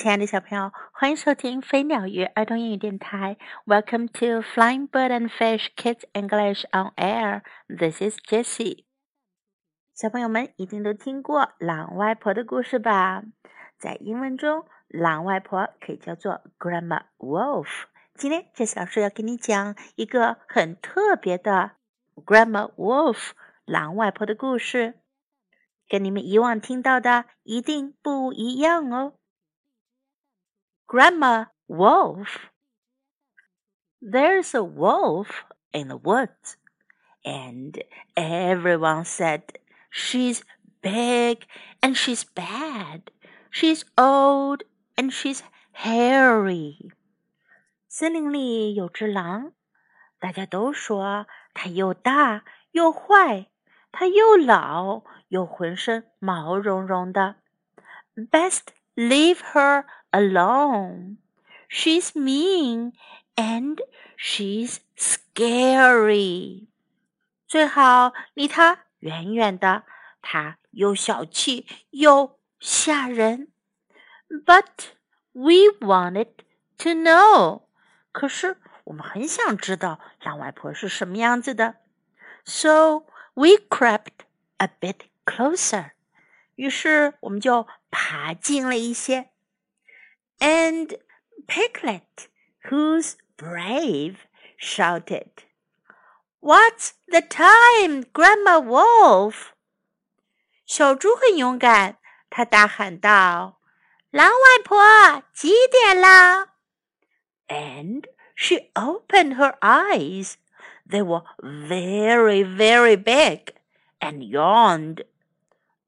亲爱的小朋友，欢迎收听飞鸟鱼儿童英语电台。Welcome to Flying Bird and Fish Kids English on Air. This is Jessie. 小朋友们一定都听过狼外婆的故事吧？在英文中，狼外婆可以叫做 Grandma Wolf。今天 Jessie 老师要给你讲一个很特别的 Grandma Wolf 狼外婆的故事，跟你们以往听到的一定不一样哦。Grandma Wolf. There's a wolf in the woods, and everyone said she's big and she's bad. She's old and she's hairy. 森林里有只狼，大家都说它又大又坏，它又老又浑身毛茸茸的。Best leave her alone. She's mean and she's scary. 最好离她远远的，她又小气又吓人。But we wanted to know. 可是我们很想知道狼外婆是什么样子的。So we crept a bit closer. 于是我们就爬近了一些。 and Piglet, who's brave, shouted, What's the time, Grandma Wolf? 小猪很勇敢，它大喊道：“狼外婆，几点了？” And she opened her eyes. They were very, very big, and yawned.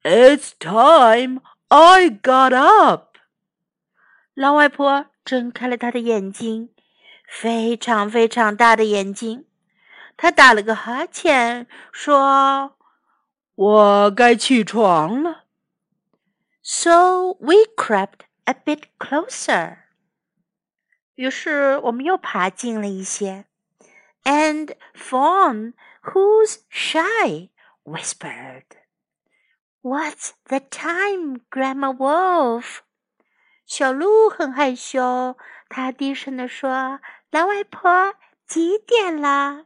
It's time I got up. 狼外婆睁开了她的眼睛，非常非常大的眼睛。她打了个哈欠，说：“我该起床了。” So we crept a bit closer. 于是我们又爬近了一些。And Fawn, who's shy, whispered, "What's the time, Grandma Wolf?" 小鹿很害羞，它低声地说：“狼外婆，几点了？”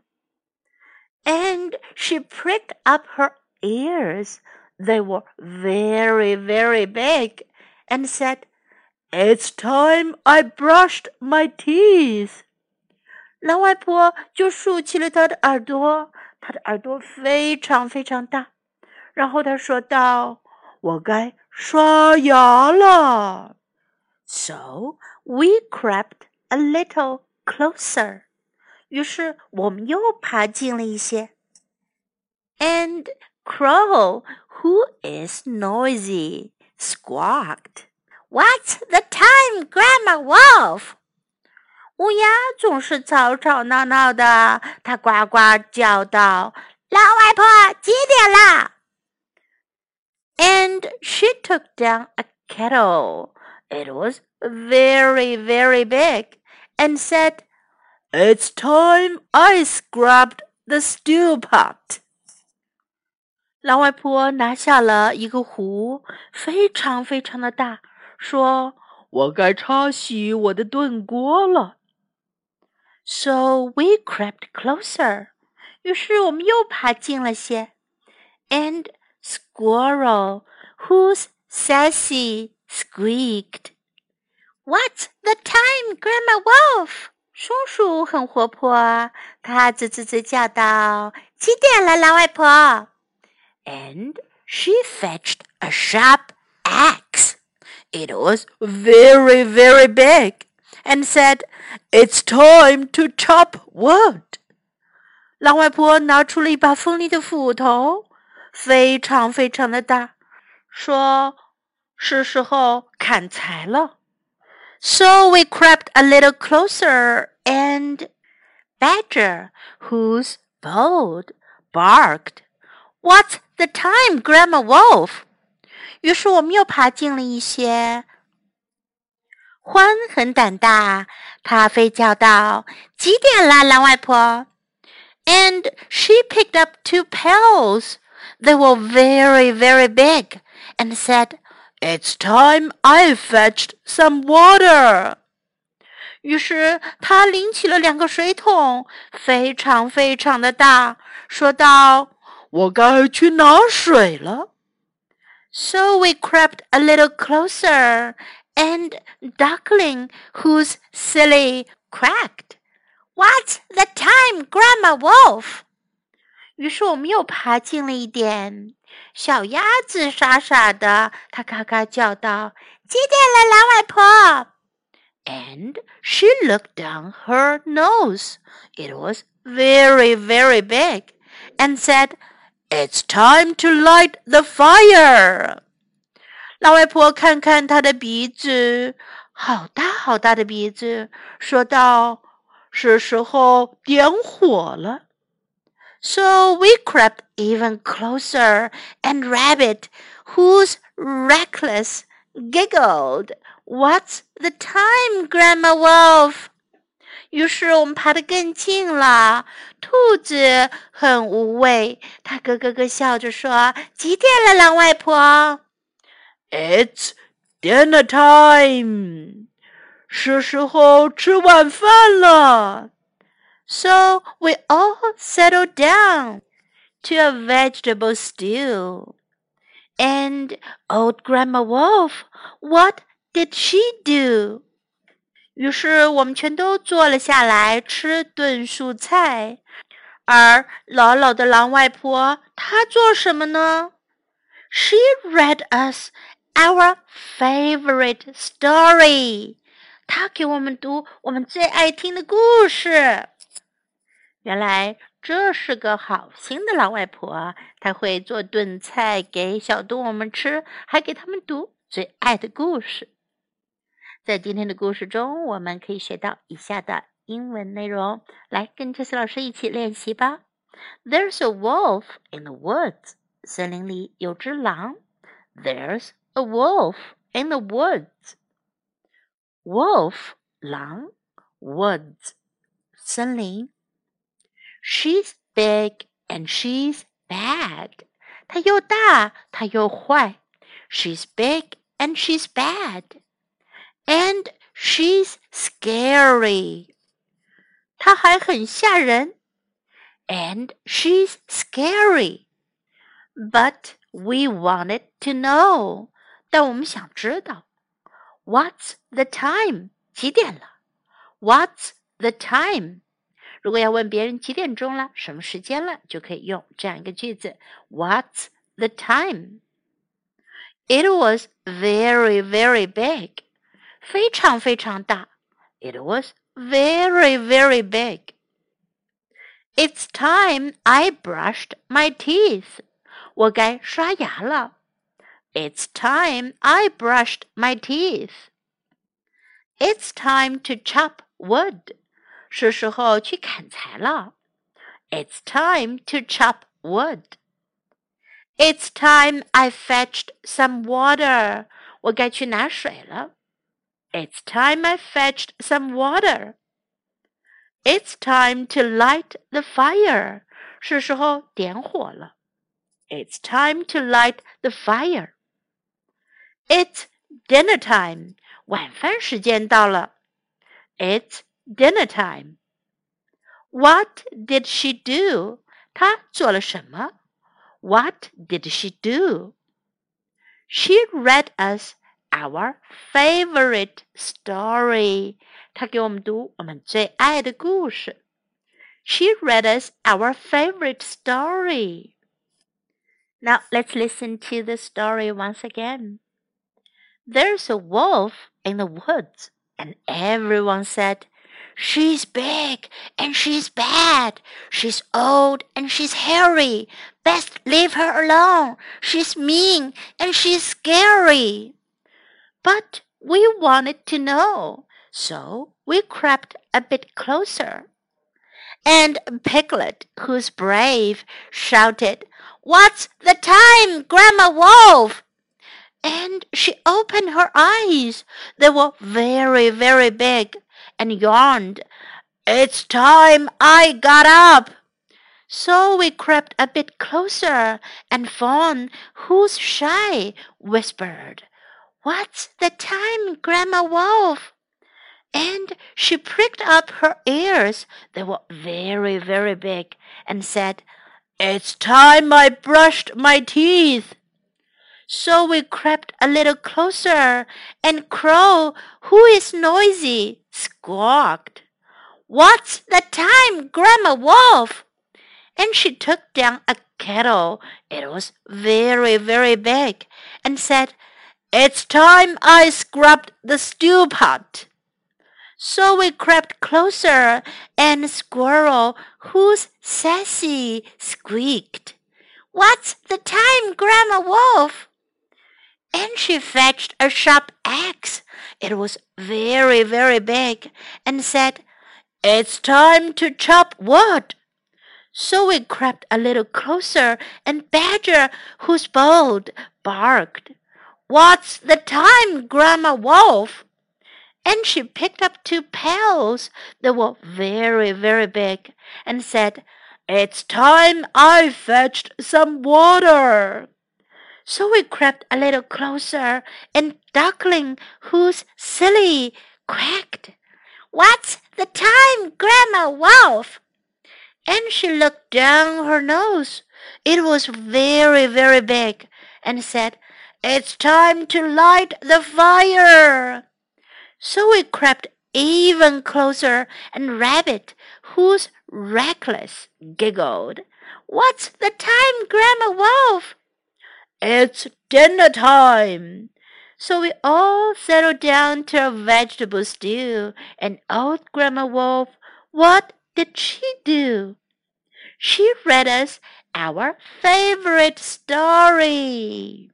And she pricked up her ears. They were very, very big, and said, "It's time I brushed my teeth." 狼外婆就竖起了她的耳朵，她的耳朵非常非常大。然后她说道：“我该刷牙了。” So we crept a little closer. 于是我们又爬近了一些。And Crow, who is noisy, squawked. What's the time, Grandma Wolf? 乌鸦总是吵吵闹闹的，它呱呱叫道：“老外婆，几点了？” And she took down a kettle. It was very, very big, and said, It's time I scrubbed the stew pot. 狼外婆拿下了一个壶，非常非常的大，说：“我该擦洗我的炖锅了。” So we crept closer. 于是我们又爬近了些。And Squirrel, who's sassy, squeaked. What's the time, Grandma Wolf？松鼠很活泼，它吱吱吱叫道：“几点了，老外婆？”And she fetched a sharp axe. It was very, very big, and said, "It's time to chop wood." 狼外婆拿出了一把锋利的斧头，非常非常的大，说：“ 是时候砍柴了。” So we crept a little closer, and Badger, who's bold, barked, What's the time, Grandma Wolf? 于是我们又爬近了一些。獾很胆大，它飞叫道：“几点了，狼外婆？”And she picked up two pails. They were very, very big, and said, It's time I fetched some water。于是他拎起了两个水桶，非常非常的大，说道：“我该去拿水了。” So we crept a little closer, and duckling, who's silly cracked, "What's the time, Grandma Wolf?" 于是我们又爬近了一点。小鸭子傻傻的，它嘎嘎叫道：“几点了，老外婆？” and she looked down her nose. It was very, very big, and said, It's time to light the fire. 老外婆看看她的鼻子，好大好大的鼻子，说道：“是时候点火了。” So we crept even closer, and Rabbit, who's reckless, giggled. What's the time, Grandma Wolf？于是我们爬得更近了。兔子很无畏，它咯咯咯笑着说：“几点了，狼外婆？”“It's dinner time，是时候吃晚饭了。” So we all settled down to a vegetable stew. And old Grandma Wolf, what did she do? 于是我们全都坐了下来吃炖蔬菜，而老老的狼外婆她做什么呢？She read us our favorite story。她给我们读我们最爱听的故事。 原来这是个好心的老外婆，她会做炖菜给小动物们吃，还给他们读最爱的故事。在今天的故事中，我们可以学到以下的英文内容。来，跟杰西老师一起练习吧。There's a wolf in the woods。森林里有只狼。There's a wolf in the woods。Wolf 狼，woods 森林。She's big and she's bad。她又大，她又坏。She's big and she's bad。and she's scary. 她还很吓人。And she's scary. But we wanted to know. 但我们想知道，What's the time？几点了？What's the time？ 如果要问别人几点钟了，什么时间了，就可以用这样一个句子：What's the time？It was very, very big. 非常非常大。It was very, very big. It's time I brushed my teeth. 我该刷牙了。It's time I brushed my teeth. It's time to chop wood. 是时候去砍柴了。It's time to chop wood. It's time I fetched some water. 我该去拿水了。it's time I fetched some water. It's time to light the fire. 是时候点火了。It's time to light the fire. It's dinner time. 晚饭时间到了。It's dinner time. What did she do? 她做了什么？What did she do? She read us our favorite story. 她给我们读我们最爱的故事。She read us our favorite story. Now let's listen to the story once again. There's a wolf in the woods, and everyone said, She's big and she's bad. She's old and she's hairy. Best leave her alone. She's mean and she's scary. But we wanted to know, so we crept a bit closer. And Piglet, who's brave, shouted, What's the time, Grandma Wolf? And she opened her eyes. They were very, very big, and yawned. It's time I got up. So we crept a bit closer, and Fawn, who's shy, whispered, What's the time, Grandma Wolf? And she pricked up her ears. They were very, very big, and said, It's time I brushed my teeth. So we crept a little closer, and Crow, who is noisy, squawked. What's the time, Grandma Wolf? And she took down a kettle. It was very, very big, and said, It's time I scrubbed the stew pot. So we crept closer, and Squirrel, who's sassy, squeaked, What's the time, Grandma Wolf? And she fetched a sharp axe. It was very, very big, and said, It's time to chop wood. So we crept a little closer, and Badger, who's bold, barked, What's the time, Grandma Wolf? And she picked up two pails that were very, very big, and said, It's time I fetched some water. So we crept a little closer, and Duckling, who's silly, quacked, What's the time, Grandma Wolf? And she looked down her nose. It was very, very big, and said, It's time to light the fire. So we crept even closer, and Rabbit, who's reckless, giggled. What's the time, Grandma Wolf? It's dinner time. So we all settled down to a vegetable stew, and old Grandma Wolf, what did she do? She read us our favorite story.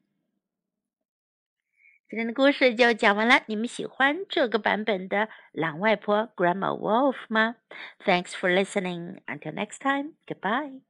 今天的故事就讲完了，你们喜欢这个版本的狼外婆 Grandma Wolf 吗？Thanks for listening. Until next time. Goodbye.